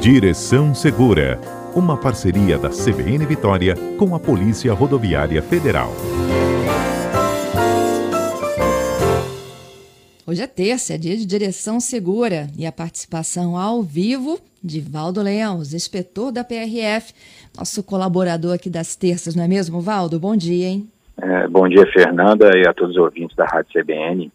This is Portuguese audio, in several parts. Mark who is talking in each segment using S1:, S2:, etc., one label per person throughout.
S1: Direção Segura, uma parceria da CBN Vitória com a Polícia Rodoviária Federal.
S2: Hoje é terça, é dia de Direção Segura e a participação ao vivo de Valdo Leãos, inspetor da PRF, nosso colaborador aqui das terças, não é mesmo, Valdo? Bom dia, hein?
S3: É, bom dia, Fernanda, e a todos os ouvintes da Rádio CBN.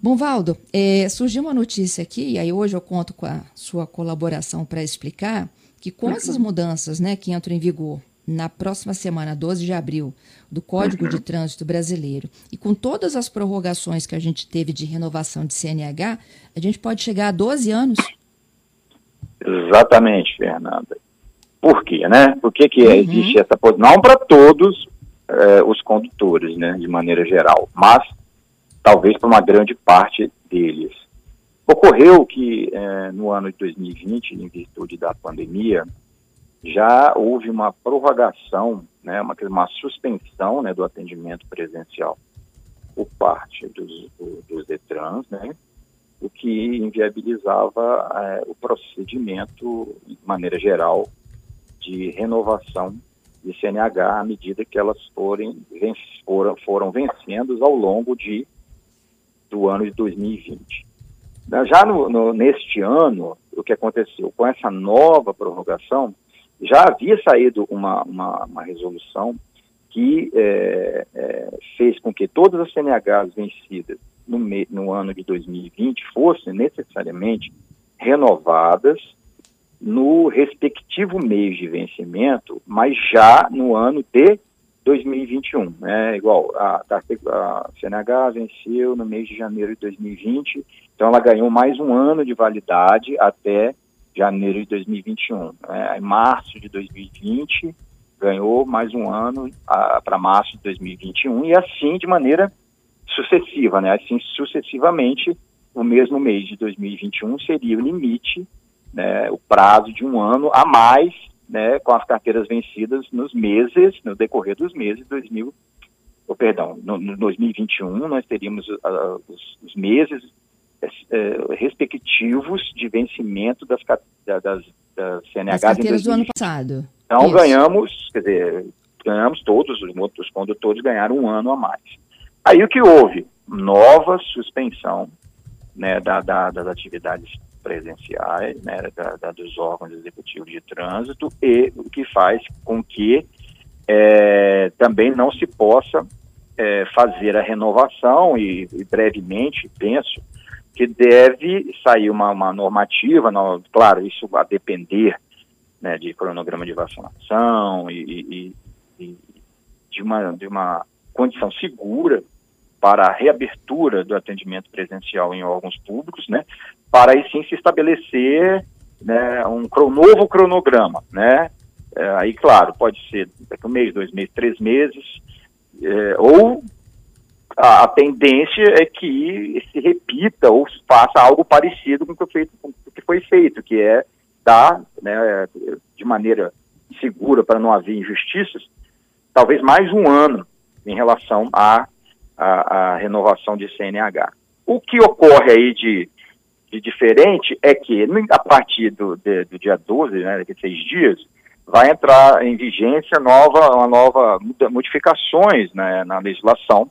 S2: Bom, Valdo, é, surgiu uma notícia aqui, e aí hoje eu conto com a sua colaboração para explicar que com essas uhum. mudanças né, que entram em vigor na próxima semana, 12 de abril, do Código uhum. de Trânsito Brasileiro, e com todas as prorrogações que a gente teve de renovação de CNH, a gente pode chegar a 12 anos?
S3: Exatamente, Fernanda. Por quê, né? Por que, que uhum. existe essa posição? Não para todos eh, os condutores, né, de maneira geral, mas talvez para uma grande parte deles. Ocorreu que eh, no ano de 2020, em virtude da pandemia, já houve uma prorrogação, né, uma, uma suspensão né, do atendimento presencial por parte dos, dos Detrans, né, o que inviabilizava eh, o procedimento, de maneira geral, de renovação de CNH à medida que elas forem, foram vencendo ao longo de do ano de 2020. Já no, no, neste ano, o que aconteceu? Com essa nova prorrogação, já havia saído uma, uma, uma resolução que é, é, fez com que todas as CNHs vencidas no, me, no ano de 2020 fossem necessariamente renovadas no respectivo mês de vencimento, mas já no ano de 2021. Né? Igual, a, a CNH venceu no mês de janeiro de 2020, então ela ganhou mais um ano de validade até janeiro de 2021. Né? Em março de 2020, ganhou mais um ano para março de 2021, e assim de maneira sucessiva, né? assim sucessivamente, o mesmo mês de 2021 seria o limite, né, o prazo de um ano a mais né, com as carteiras vencidas nos meses, no decorrer dos meses de 2000, oh, perdão, no, no 2021 nós teríamos uh, os, os, meses uh, respectivos de vencimento das, das, das CNHs
S2: carteiras do ano passado.
S3: Então Isso. ganhamos, quer dizer, ganhamos todos, os, os condutores ganharam um ano a mais. Aí o que houve? Nova suspensão né, da, da, das atividades presenciais, né, da, da, dos órgãos executivos de trânsito, e o que faz com que é, também não se possa é, fazer a renovação, e, e, brevemente penso que deve sair uma, uma normativa, não, claro, isso a depender né, de cronograma de vacinação e, e, e de, uma, de uma condição segura para a reabertura do atendimento presencial em órgãos públicos, né, para aí sim se estabelecer né, um novo cronograma, né, é, aí claro, pode ser daqui um mês, dois meses, três meses, é, ou a, a, tendência é que se repita ou faça algo parecido com o que, feito, com o que foi feito, que é dar, né, de maneira segura para não haver injustiças, talvez mais um ano em relação a a, a renovação de CNH. O que ocorre aí de, de diferente é que, a partir do, de, do dia 12, né, daqui a seis dias, vai entrar em vigência nova, uma nova modificações né, na legislação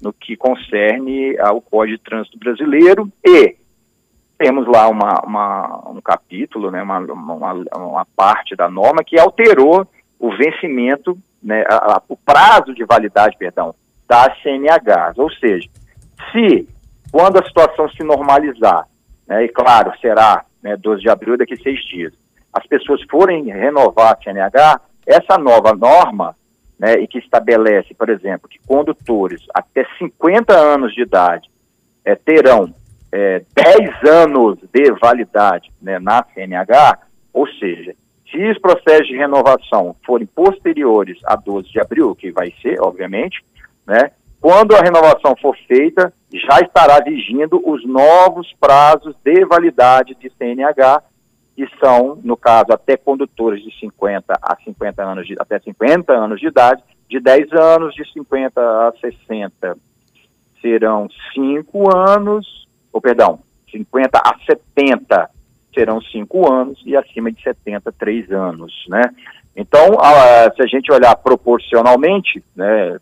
S3: no que concerne ao Código de Trânsito Brasileiro e temos lá uma, uma um capítulo, né, uma, uma, uma, parte da norma que alterou o vencimento, né, a, a, o prazo de validade, perdão, das CNHs. Ou seja, se quando a situação se normalizar, né, e claro, será né, 12 de abril, daqui a seis dias, as pessoas forem renovar a CNH, essa nova norma, né, e que estabelece, por exemplo, que condutores até 50 anos de idade é, terão é, 10 anos de validade né, na CNH, ou seja, se os processos de renovação forem posteriores a 12 de abril, que vai ser, obviamente, né? Quando a renovação for feita, já estará vigindo os novos prazos de validade de CNH, que são, no caso, até condutores de 50 a 50 anos de, até 50 anos de idade, de 10 anos, de 50 a 60 serão 5 anos, ou perdão, 50 a 70 serão cinco anos e acima de 70, três anos, né? Então, se a gente olhar proporcionalmente, né,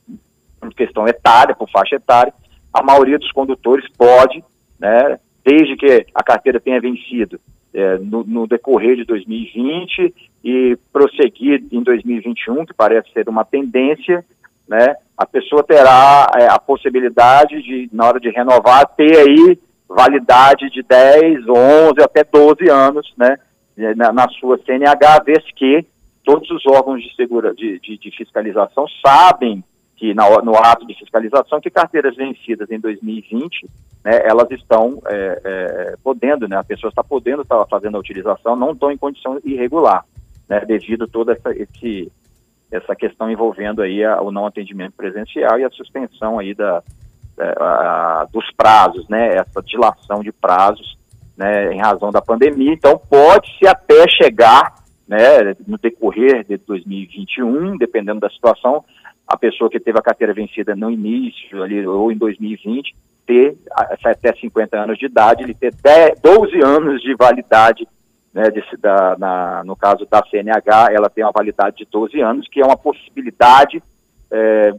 S3: em questão etária, por faixa etária, a maioria dos condutores pode, né, desde que a carteira tenha vencido é, no, no, decorrer de 2020 e prosseguir em 2021, que parece ser uma tendência, né, a pessoa terá é, a possibilidade de, na hora de renovar, ter aí validade de 10, 11, até 12 anos, né, na, na sua CNH, vez que todos os órgãos de, segura, de, de, de fiscalização sabem que na, no ato de fiscalização que carteiras vencidas em 2020, né, elas estão é, é, podendo, né, a pessoa está podendo estar fazendo a utilização, não estão em condição irregular, né, devido toda essa, esse, essa questão envolvendo aí a, o não atendimento presencial e a suspensão aí da, é, a, dos prazos, né, essa dilação de prazos, né, em razão da pandemia. Então pode-se até chegar, né, no decorrer de 2021, dependendo da situação, a pessoa que teve a carteira vencida no início ali, ou em 2020 ter até 50 anos de idade, ele ter 10, 12 anos de validade, né, de, da, na, no caso da CNH, ela tem uma validade de 12 anos, que é uma possibilidade é,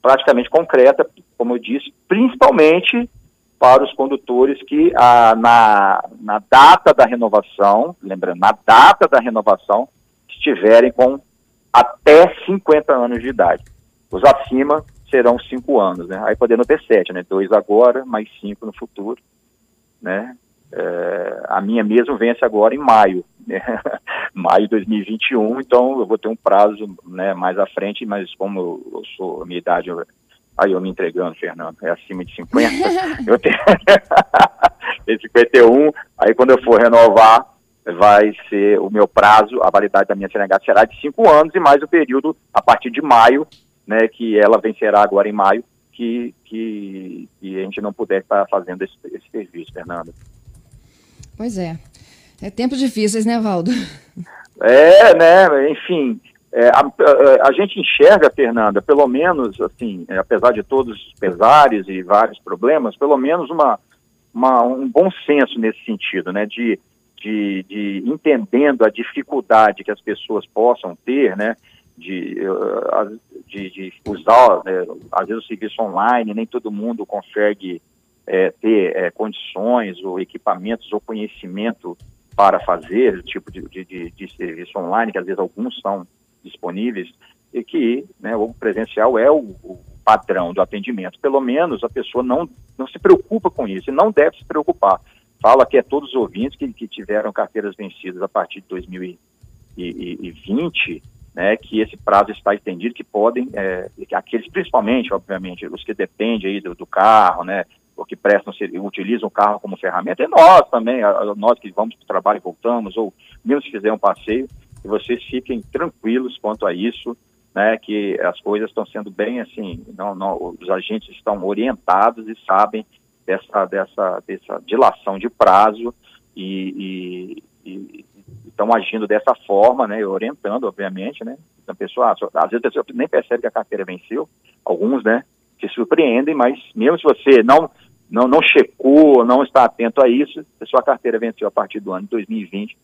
S3: praticamente concreta, como eu disse, principalmente para os condutores que a, na, na data da renovação, lembrando, na data da renovação, estiverem com até 50 anos de idade. Os acima serão cinco anos, né? Aí podendo ter sete, né? Dois agora, mais cinco no futuro, né? É, a minha mesmo vence agora em maio, né? maio de 2021, então eu vou ter um prazo né, mais à frente, mas como eu, eu sou, a minha idade, eu, aí eu me entregando, Fernando, é acima de 50, eu tenho 51, aí quando eu for renovar, vai ser o meu prazo, a validade da minha CNH será de cinco anos e mais o período a partir de maio né, que ela vencerá agora em maio, que, que, que a gente não puder estar fazendo esse, esse serviço, Fernanda.
S2: Pois é. É tempos difíceis, né, Valdo?
S3: É, né, enfim, é, a, a, a, gente enxerga, Fernanda, pelo menos, assim, é, apesar de todos os pesares e vários problemas, pelo menos uma, uma, um bom senso nesse sentido, né, de, de, de entendendo a dificuldade que as pessoas possam ter, né, de, de, de usar, né, às vezes o serviço online, nem todo mundo consegue é, ter é, condições ou equipamentos ou conhecimento para fazer esse tipo de, de, de, serviço online, que às vezes alguns são disponíveis, e que né, o presencial é o, o, padrão do atendimento. Pelo menos a pessoa não, não se preocupa com isso, e não deve se preocupar. Fala que é todos os ouvintes que, que tiveram carteiras vencidas a partir de 2020, né, que esse prazo está estendido, que podem, é, aqueles principalmente, obviamente, os que dependem aí do, do carro, né, ou que prestam, utilizam o carro como ferramenta, e nós também, nós que vamos para o trabalho e voltamos, ou mesmo se fizer um passeio, que vocês fiquem tranquilos quanto a isso, né, que as coisas estão sendo bem assim, não, não, os agentes estão orientados e sabem dessa, dessa, dessa dilação de prazo e, estão agindo dessa forma, né, orientando, obviamente, né, a pessoa, às vezes a pessoa nem percebe que a carteira venceu, alguns, né, se surpreendem, mas mesmo se você não, não, não checou, não está atento a isso, se a sua carteira venceu a partir do ano de 2020,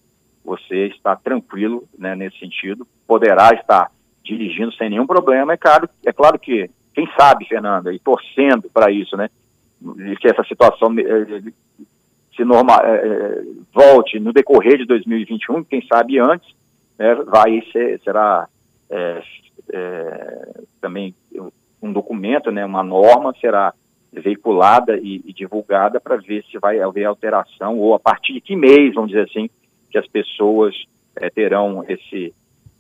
S3: você está tranquilo, né, nesse sentido, poderá estar dirigindo sem nenhum problema, é claro, é claro que, quem sabe, Fernanda, e torcendo para isso, né, que essa situação eh, se norma, é, é, volte no decorrer de 2021, quem sabe antes, né, vai ser, será é, é, também um documento, né, uma norma será veiculada e, e divulgada para ver se vai haver alteração ou a partir de que mês, vamos dizer assim, que as pessoas é, terão esse,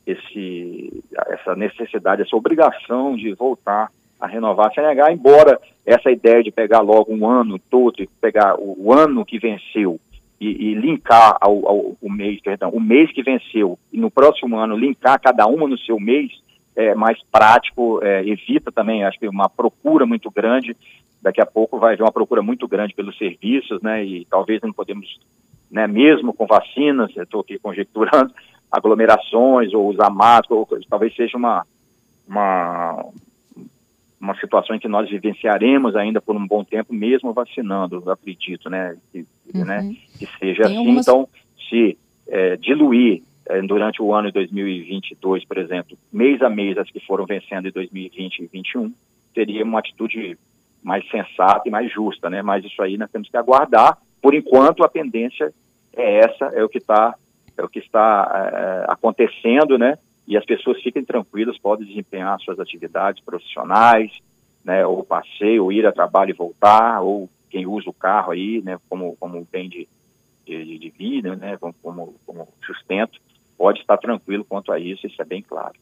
S3: esse, essa necessidade, essa obrigação de voltar a renovar a CNH, embora essa ideia de pegar logo um ano todo, pegar o, o ano que venceu e, e linkar ao, ao, o mês, perdão, o mês que venceu e no próximo ano linkar cada uma no seu mês, é mais prático, é, evita também, acho que uma procura muito grande, daqui a pouco vai haver uma procura muito grande pelos serviços, né, e talvez não podemos, né, mesmo com vacinas, estou aqui conjecturando, aglomerações ou usar máscara, ou, talvez seja uma, uma, uma situação em que nós vivenciaremos ainda por um bom tempo, mesmo vacinando, acredito, né, que,
S2: uhum.
S3: né, que seja Tem assim. Algumas... Então, se é, diluir é, durante o ano de 2022, por exemplo, mês a mês as que foram vencendo em 2020 e 2021, seria uma atitude mais sensata e mais justa, né? Mas isso aí nós temos que aguardar. Por enquanto, a tendência é essa, é o que está é o que está é, acontecendo, né? E as pessoas fiquem tranquilas, podem desempenhar suas atividades profissionais, né? Ou passeio, ou ir a trabalho e voltar, ou quem usa o carro aí, né? Como como bem de, de, de vida, né? Como, como, sustento, pode estar tranquilo quanto a isso, isso é bem claro.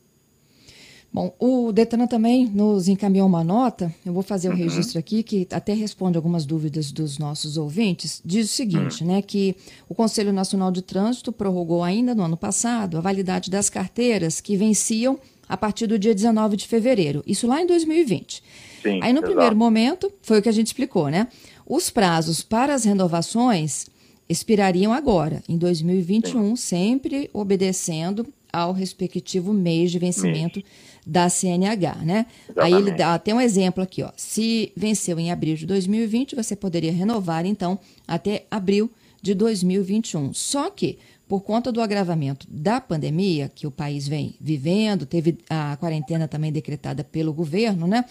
S2: Bom, o Detran também nos encaminhou uma nota, eu vou fazer o uhum. registro aqui, que até responde algumas dúvidas dos nossos ouvintes. Diz o seguinte, uhum. né, que o Conselho Nacional de Trânsito prorrogou ainda no ano passado a validade das carteiras que venciam a partir do dia 19 de fevereiro, isso lá em 2020. Sim, Aí no exato. primeiro momento, foi o que a gente explicou, né? Os prazos para as renovações expirariam agora, em 2021, Sim. sempre obedecendo ao respectivo mês de vencimento mês. da CNH, né? Exatamente. Aí ele dá até um exemplo aqui, ó. Se venceu em abril de 2020, você poderia renovar então até abril de 2021. Só que por conta do agravamento da pandemia que o país vem vivendo, teve a quarentena também decretada pelo governo, né?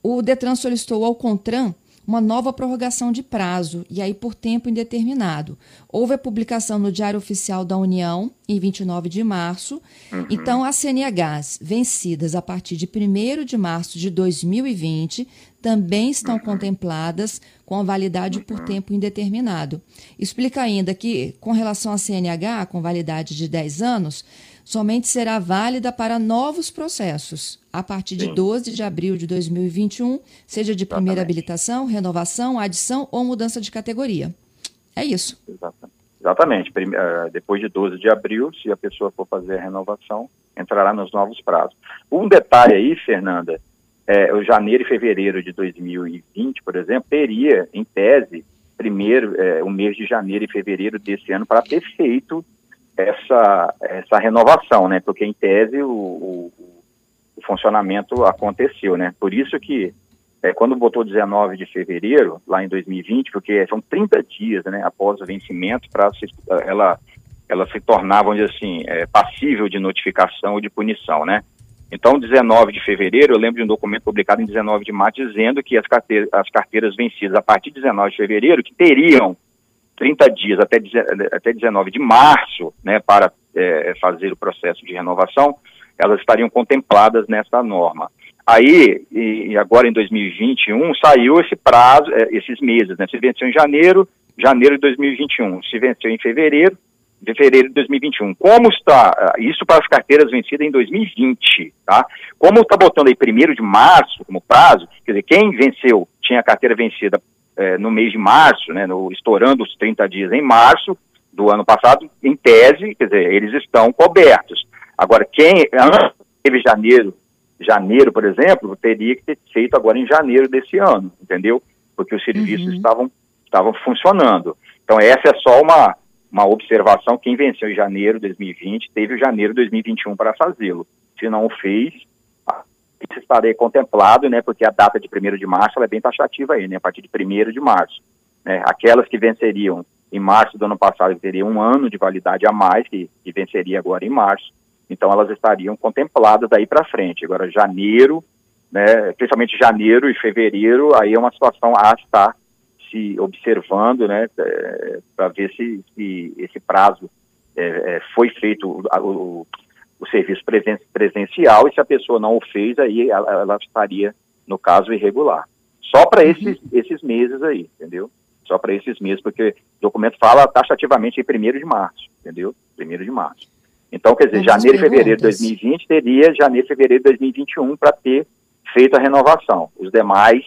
S2: O Detran solicitou ao Contran uma nova prorrogação de prazo, e aí por tempo indeterminado. Houve a publicação no Diário Oficial da União, em 29 de março. Uhum. Então, as CNHs vencidas a partir de 1 de março de 2020 também estão uhum. contempladas com a validade por uhum. tempo indeterminado. Explica ainda que, com relação à CNH, com validade de 10 anos, somente será válida para novos processos, a partir de Sim. 12 de abril de 2021, seja de primeira Exatamente. habilitação, renovação, adição ou mudança de categoria. É isso.
S3: Exatamente. Eh, depois de 12 de abril, se a pessoa for fazer a renovação, entrará nos novos prazos. Um detalhe aí, Fernanda, é, o janeiro e fevereiro de 2020, por exemplo, teria, em tese, primeiro, é, o mês de janeiro e fevereiro desse ano para ter feito essa, essa renovação, né? Porque em tese o, o, o funcionamento aconteceu, né? Por isso que é, quando botou 19 de fevereiro, lá em 2020, porque são 30 dias, né, após o vencimento, para ela ela se tornar, vamos dizer assim, é, passível de notificação ou de punição, né? Então, 19 de fevereiro, eu lembro de um documento publicado em 19 de março dizendo que as carteiras, as carteiras vencidas a partir de 19 de fevereiro, que teriam 30 dias até, até 19 de março, né, para é, fazer o processo de renovação, elas estariam contempladas nessa norma. Aí, e agora em 2021, saiu esse prazo, é, esses meses, né? Se venceu em janeiro, janeiro de 2021. Se venceu em fevereiro, fevereiro de 2021. Como está, ah, isso para as carteiras vencidas em 2020, tá? Como está botando aí primeiro de março como prazo, quer dizer, quem venceu, tinha a carteira vencida é, no mês de março, né, no, estourando os 30 dias em março do ano passado, em tese, quer dizer, eles estão cobertos. Agora, quem teve janeiro, janeiro, por exemplo, teria que ter feito agora em janeiro desse ano, entendeu? Porque os serviços uhum. estavam, estavam funcionando. Então, essa é só uma, uma observação. Quem venceu em janeiro de 2020 teve o janeiro de 2021 para fazê-lo. Se não o fez, estaria contemplado, né, porque a data de 1 de março é bem taxativa aí, né, a partir de 1 de março. Né, aquelas que venceriam em março do ano passado, que teriam um ano de validade a mais, que, que venceria agora em março, então elas estariam contempladas daí para frente. Agora, janeiro, né, principalmente janeiro e fevereiro, aí é uma situação a estar se observando, né, é, para ver se, se, esse prazo é, é, foi feito, o, o, serviço presen presencial e se a pessoa não o fez, aí ela, ela estaria, no caso, irregular. Só para uhum. esses, esses meses aí, entendeu? Só para esses meses, porque o documento fala taxativamente em 1 de março, entendeu? 1 de março. Então, quer dizer, Muitas janeiro e fevereiro de 2020 teria janeiro e fevereiro de 2021 para ter feito a renovação. Os demais,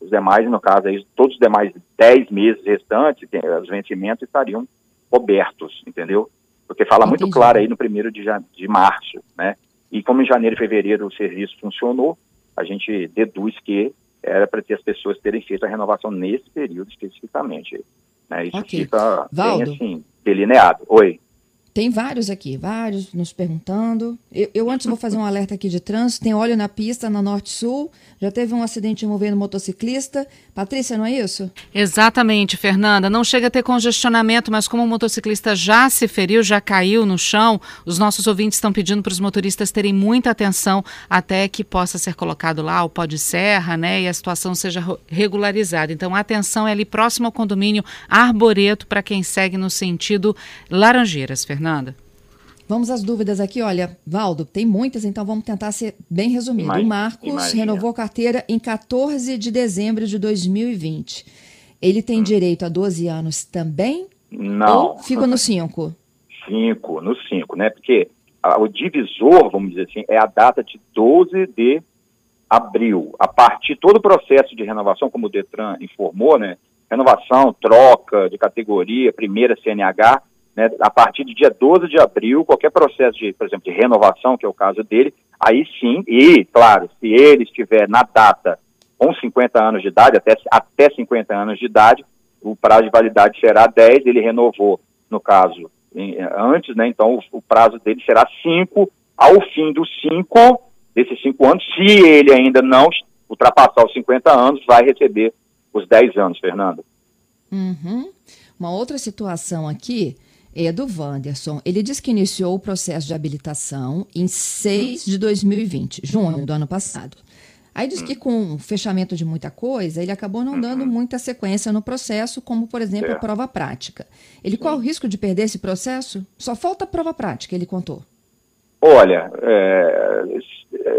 S3: os demais, no caso aí, todos os demais 10 meses restantes, os vencimentos estariam cobertos, entendeu? Porque fala muito claro aí no primeiro de, de março, né? E como em janeiro e fevereiro o serviço funcionou, a gente deduz que era para ter as pessoas terem feito a renovação nesse período especificamente. Né? Isso okay. fica Valdo. bem assim, delineado. Oi.
S2: Tem vários aqui, vários nos perguntando. Eu, eu, antes vou fazer um alerta aqui de trânsito. Tem óleo na pista na Norte-Sul. Já teve um acidente envolvendo motociclista. Patrícia, não é isso?
S4: Exatamente, Fernanda. Não chega a ter congestionamento, mas como o motociclista já se feriu, já caiu no chão, os nossos ouvintes estão pedindo para os motoristas terem muita atenção até que possa ser colocado lá o pó de serra, né? E a situação seja regularizada. Então, atenção é ali próximo ao condomínio Arboreto para quem segue no sentido Laranjeiras, Fernanda. Fernanda.
S2: Vamos às dúvidas aqui. Olha, Valdo, tem muitas, então vamos tentar ser bem resumido. Imagina, o Marcos imagina. renovou a carteira em 14 de dezembro de 2020. Ele tem hum. direito a 12 anos também?
S3: Não.
S2: Ou fica no 5?
S3: 5, no 5, né? Porque a, o divisor, vamos dizer assim, é a data de 12 de abril. A partir todo o processo de renovação, como o Detran informou, né? Renovação, troca de categoria, primeira CNH, né, a partir do dia 12 de abril, qualquer processo de, por exemplo, de renovação, que é o caso dele, aí sim, e, claro, se ele estiver na data com 50 anos de idade, até, até 50 anos de idade, o prazo de validade será 10, ele renovou, no caso, em, antes, né, então o, o, prazo dele será 5, ao fim dos 5, desses 5 anos, se ele ainda não ultrapassar os 50 anos, vai receber os 10 anos, Fernando.
S2: Uhum. Uma outra situação aqui é do Wanderson. Ele diz que iniciou o processo de habilitação em 6 de 2020, junho do ano passado. Aí diz que com o fechamento de muita coisa, ele acabou não dando muita sequência no processo, como, por exemplo, a prova prática. Ele qual o risco de perder esse processo? Só falta a prova prática, ele contou.
S3: Olha, é,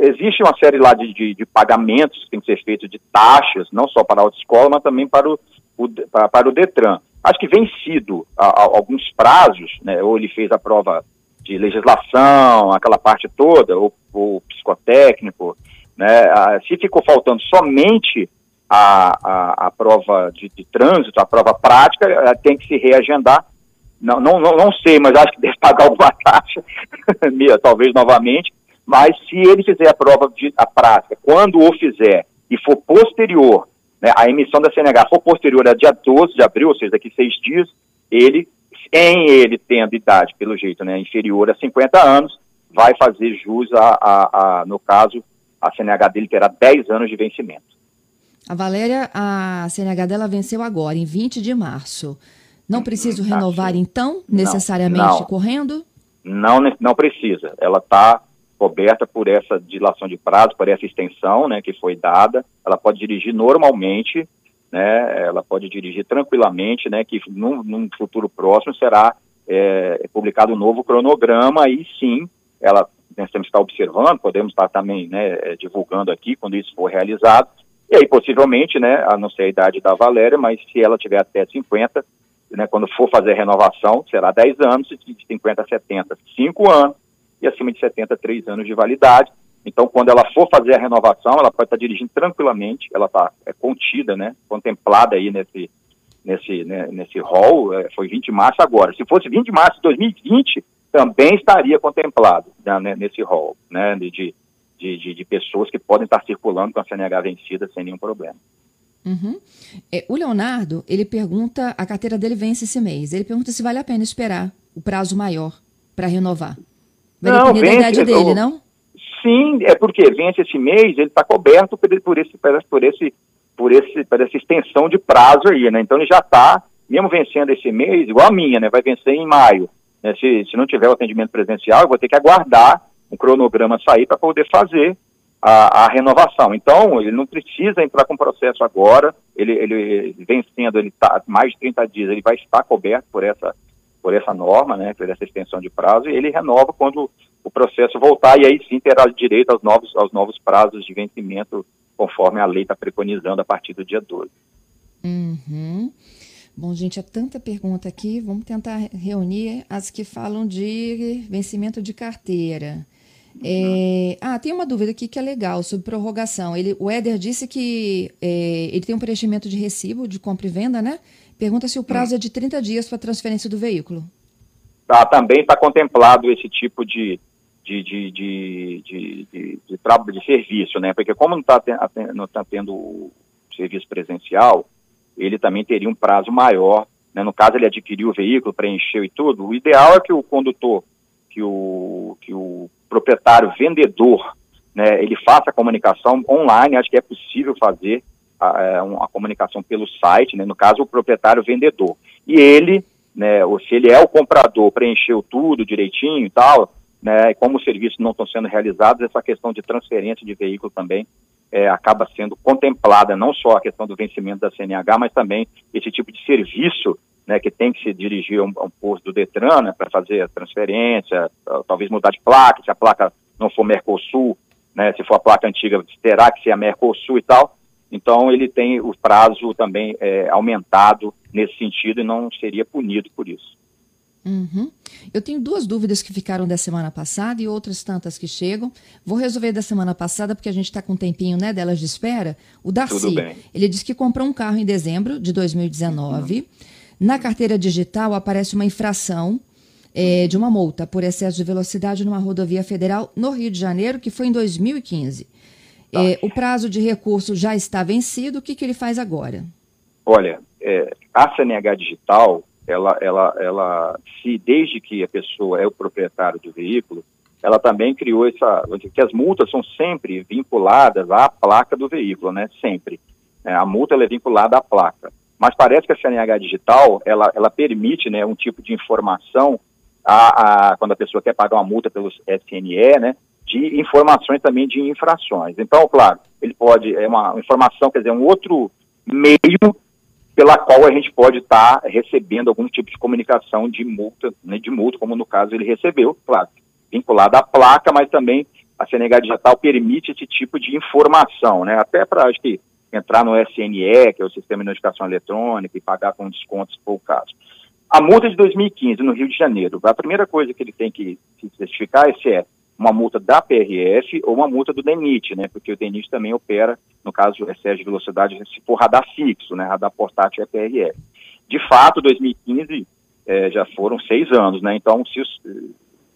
S3: existe uma série lá de, de, de, pagamentos que tem que ser feitos de taxas, não só para a autoescola, mas também para o, o para, para o DETRAN. Acho que vencido a, a, alguns prazos, né, ou ele fez a prova de legislação, aquela parte toda, ou, ou psicotécnico, né, a, se ficou faltando somente a, a, prova de, de, trânsito, a prova prática, eh, tem que se reagendar. Não, não, não, não sei, mas acho que deve pagar alguma taxa, talvez novamente. Mas se ele fizer a prova de a prática, quando o fizer e for posterior né, a emissão da CNH for posterior a dia 12 de abril, ou seja, daqui seis dias, ele, em ele tendo idade, pelo jeito, né, inferior a 50 anos, vai fazer jus a, a, a no caso, a CNH dele terá 10 anos de vencimento.
S2: A Valéria, a CNH dela venceu agora, em 20 de março. Não preciso hum, renovar, então, necessariamente não, não. correndo?
S3: Não, não precisa. Ela está coberta por essa dilação de prazo, por essa extensão né, que foi dada. Ela pode dirigir normalmente, né, ela pode dirigir tranquilamente, né, que num, num futuro próximo será é, publicado um novo cronograma e sim, ela nós temos que estar observando, podemos estar também né, é, divulgando aqui quando isso for realizado. E aí, possivelmente, né, a não ser a idade da Valéria, mas se ela tiver até 50, né, quando for fazer renovação, será 10 anos, de 50 a 70, 5 anos, e acima de 70, 3 anos de validade. Então, quando ela for fazer a renovação, ela pode estar dirigindo tranquilamente, ela está é, contida, né, contemplada aí nesse, nesse, né, nesse rol, é, foi 20 de março agora. Se fosse 20 de março de 2020, também estaria contemplado né, nesse rol né, de, de, de, de, pessoas que podem estar circulando com a CNH vencida sem nenhum problema.
S2: Uhum. É, o Leonardo, ele pergunta, a carteira dele vence esse mês, ele pergunta se vale a pena esperar o prazo maior para renovar. Vai não, depender vence, da idade dele, não?
S3: Sim, é porque vence esse mês, ele está coberto por, por, esse, por, esse, por, esse, por essa extensão de prazo aí, né? Então ele já está, mesmo vencendo esse mês, igual a minha, né? Vai vencer em maio. Né? Se, se não tiver o atendimento presencial, eu vou ter que aguardar um cronograma sair para poder fazer a, a, renovação. Então, ele não precisa entrar com processo agora, ele, ele vencendo, ele tá mais de 30 dias, ele vai estar coberto por essa por essa norma, né, por essa extensão de prazo, e ele renova quando o processo voltar, e aí sim terá direito aos novos, aos novos prazos de vencimento, conforme a lei está preconizando a partir do dia 12.
S2: Uhum. Bom, gente, é tanta pergunta aqui, vamos tentar reunir as que falam de vencimento de carteira. É, ah, tem uma dúvida aqui que é legal sobre prorrogação. Ele, o Éder disse que é, ele tem um preenchimento de recibo de compra e venda, né? Pergunta se o prazo é de 30 dias para transferência do veículo.
S3: Tá, também está contemplado esse tipo de, de, de, de, de, de, serviço, né? Porque como não está não tá tendo serviço presencial, ele também teria um prazo maior né, no caso ele adquiriu o veículo, preencheu e tudo, o ideal é que o condutor, que o, que o proprietário vendedor, né, ele faça a comunicação online, acho que é possível fazer a, é, a, comunicação pelo site, né, no caso o proprietário vendedor. E ele, né, ou se ele é o comprador, preencheu tudo direitinho e tal, né, e como os serviços não estão sendo realizados, essa questão de transferência de veículo também é, acaba sendo contemplada, não só a questão do vencimento da CNH, mas também esse tipo de serviço né, que tem que se dirigir a um, a um posto do Detran né, para fazer a transferência, talvez mudar de placa, se a placa não for Mercosul, né, se for a placa antiga, terá que ser a Mercosul e tal. Então, ele tem o prazo também é, aumentado nesse sentido e não seria punido por isso.
S2: Uhum. Eu tenho duas dúvidas que ficaram da semana passada e outras tantas que chegam. Vou resolver da semana passada, porque a gente está com um tempinho né, delas de espera. O Darcy, ele disse que comprou um carro em dezembro de 2019. Uhum. Na carteira digital aparece uma infração é, de uma multa por excesso de velocidade numa rodovia federal no Rio de Janeiro, que foi em 2015. Tá. É, o prazo de recurso já está vencido. O que, que ele faz agora?
S3: Olha, é, a CNH digital ela, ela, ela, se desde que a pessoa é o proprietário do veículo, ela também criou essa, que as multas são sempre vinculadas à placa do veículo, né? Sempre. É, a multa é vinculada à placa. Mas parece que a CNH digital, ela, ela permite, né, um tipo de informação a, a, quando a pessoa quer pagar uma multa pelo SNE, né, de informações também de infrações. Então, claro, ele pode, é uma informação, quer dizer, um outro meio pela qual a gente pode estar tá recebendo algum tipo de comunicação de multa, né, de multa, como no caso ele recebeu, claro, vinculado à placa, mas também a CNH digital permite esse tipo de informação, né, até para, acho que, entrar no SNE, que é o Sistema de Notificação Eletrônica, e pagar com descontos, se for o caso. A multa de 2015 no Rio de Janeiro, a primeira coisa que ele tem que se certificar é se é uma multa da PRF ou uma multa do DENIT, né? Porque o DENIT também opera, no caso, excesso de velocidade, se for radar fixo, né? Radar portátil é PRF. De fato, 2015 é, já foram seis anos, né? Então, se os,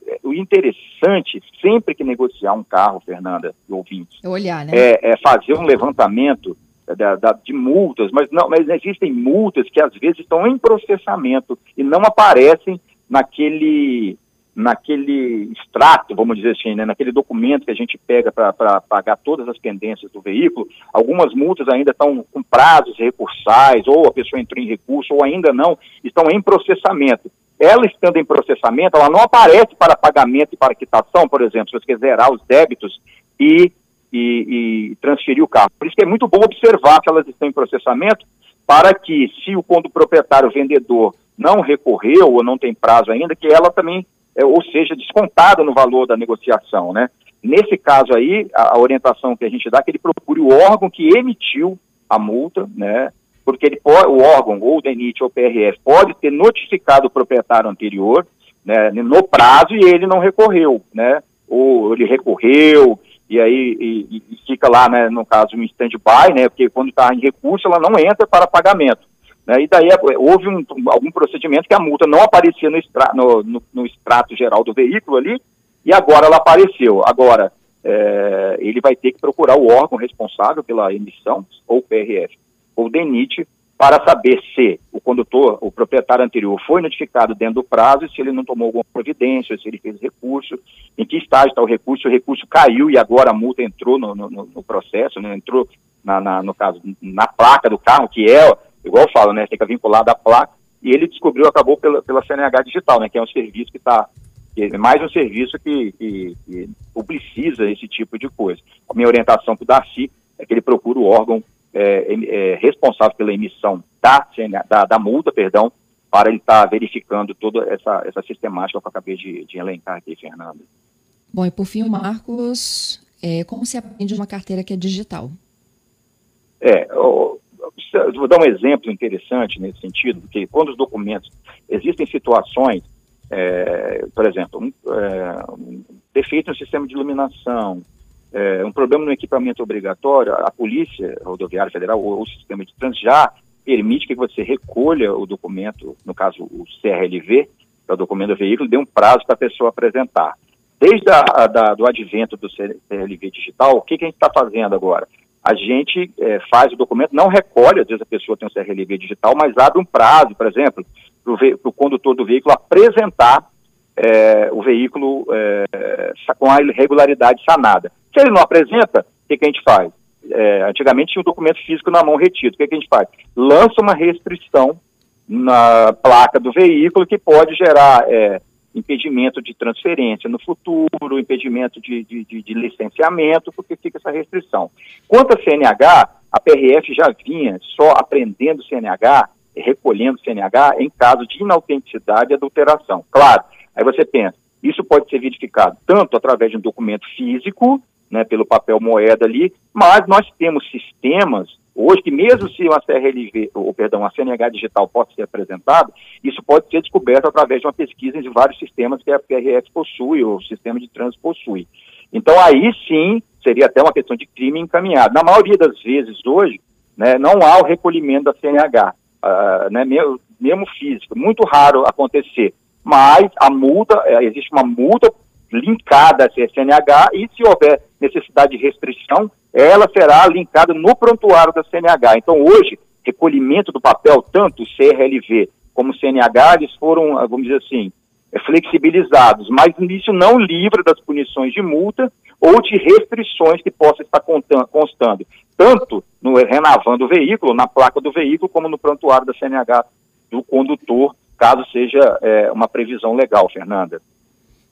S3: é, o interessante, sempre que negociar um carro, Fernanda, e ouvinte,
S2: é olhar, né?
S3: é, é fazer um levantamento da, da, de multas, mas não, mas existem multas que às vezes estão em processamento e não aparecem naquele naquele extrato, vamos dizer assim, né, naquele documento que a gente pega para pagar todas as pendências do veículo, algumas multas ainda estão com prazos recursais, ou a pessoa entrou em recurso, ou ainda não, estão em processamento. Ela estando em processamento, ela não aparece para pagamento e para quitação, por exemplo, se você quiser zerar os débitos e, e, e transferir o carro. Por isso que é muito bom observar se elas estão em processamento, para que, se o, o proprietário, o vendedor, não recorreu ou não tem prazo ainda, que ela também é, ou seja, descontada no valor da negociação, né? Nesse caso aí, a, a, orientação que a gente dá é que ele procure o órgão que emitiu a multa, né? Porque ele pode, o órgão, ou o DENIT ou o PRF, pode ter notificado o proprietário anterior, né, no prazo e ele não recorreu, né? Ou ele recorreu e aí e, e fica lá, né, no caso, um stand-by, né? Porque quando está em recurso, ela não entra para pagamento. Né? E daí é, houve um, algum procedimento que a multa não aparecia no, extra, no, no, no, extrato geral do veículo ali, e agora ela apareceu. Agora, é, ele vai ter que procurar o órgão responsável pela emissão, ou PRF, ou DENIT, para saber se o condutor, o proprietário anterior, foi notificado dentro do prazo se ele não tomou alguma providência, se ele fez recurso, em que estágio está o recurso, o recurso caiu e agora a multa entrou no, no, no processo, né, entrou, na, na, no caso, na placa do carro, que é igual eu falo, né, fica vinculado à placa, e ele descobriu, acabou pela, pela CNH Digital, né, que é um serviço que está, é mais um serviço que, que, que, publiciza esse tipo de coisa. A minha orientação para o Darcy é que ele procure o órgão é, é, responsável pela emissão da, da, da multa, perdão, para ele estar tá verificando toda essa, essa sistemática que eu acabei de, de elencar aqui, Fernando.
S2: Bom, e por fim, o Marcos, é, como se aprende uma carteira que é digital?
S3: É, vou dar um exemplo interessante nesse sentido, porque quando os documentos, existem situações, é, por exemplo, um, é, um, defeito no sistema de iluminação, é, um problema no equipamento obrigatório, a Polícia Rodoviária Federal ou o sistema de trânsito já permite que você recolha o documento, no caso o CRLV, que é o documento do veículo, dê um prazo para a pessoa apresentar. Desde da, do advento do CRLV digital, o que, que a gente está fazendo agora? A gente é, faz o documento, não recolhe, às vezes a pessoa tem um CRLV digital, mas abre um prazo, por exemplo, para o condutor do veículo apresentar é, o veículo é, com a irregularidade sanada. Se ele não apresenta, o que, que a gente faz? É, antigamente tinha um documento físico na mão retido. O que, que a gente faz? Lança uma restrição na placa do veículo que pode gerar é, impedimento de transferência no futuro, impedimento de, de, de, de, licenciamento, porque fica essa restrição. Quanto à CNH, a PRF já vinha só aprendendo CNH, recolhendo CNH em caso de inautenticidade e adulteração. Claro, aí você pensa, isso pode ser verificado tanto através de um documento físico, né, pelo papel moeda ali, mas nós temos sistemas hoje que mesmo se uma CRLV, ou perdão, uma CNH digital possa ser apresentada, isso pode ser descoberto através de uma pesquisa de vários sistemas que a PRF possui, ou o sistema de trânsito possui. Então aí sim seria até uma questão de crime encaminhado. Na maioria das vezes hoje, né, não há o recolhimento da CNH, uh, né, mesmo, mesmo físico, muito raro acontecer. Mas a multa, é, existe uma multa linkada à CNH e se houver necessidade de restrição, ela será linkada no prontuário da CNH. Então, hoje, recolhimento do papel, tanto CRLV como CNH, eles foram, ah, vamos dizer assim, é, flexibilizados, mas isso não livra das punições de multa ou de restrições que possam estar constando, tanto no renavando o veículo, na placa do veículo, como no prontuário da CNH do condutor, caso seja é, uma previsão legal, Fernanda.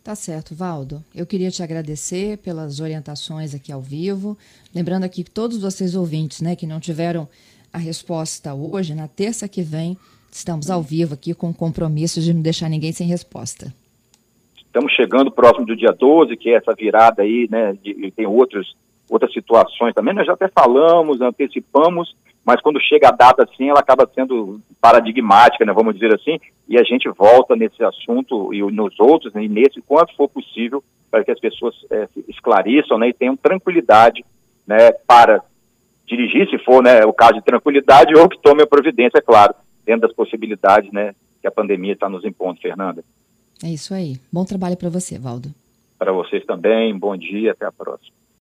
S2: Tá certo, Valdo. Eu queria te agradecer pelas orientações aqui ao vivo. Lembrando aqui que todos vocês ouvintes, né, que não tiveram a resposta hoje, na terça que vem, estamos ao vivo aqui com o compromisso de não deixar ninguém sem resposta.
S3: Estamos chegando próximo do dia 12, que é essa virada aí, né, de, tem outros, outras situações também. Nós já até falamos, antecipamos, mas quando chega a data assim, ela acaba sendo paradigmática, né, vamos dizer assim, e a gente volta nesse assunto e nos outros, né, e nesse, quanto for possível, para que as pessoas é, esclareçam né, e tenham tranquilidade né, para dirigir, se for né, o caso de tranquilidade, ou que tome a providência, é claro, dentro das possibilidades né, que a pandemia está nos impondo, Fernanda.
S2: É isso aí. Bom trabalho para você, Valdo.
S3: Para vocês também, bom dia, até a próxima.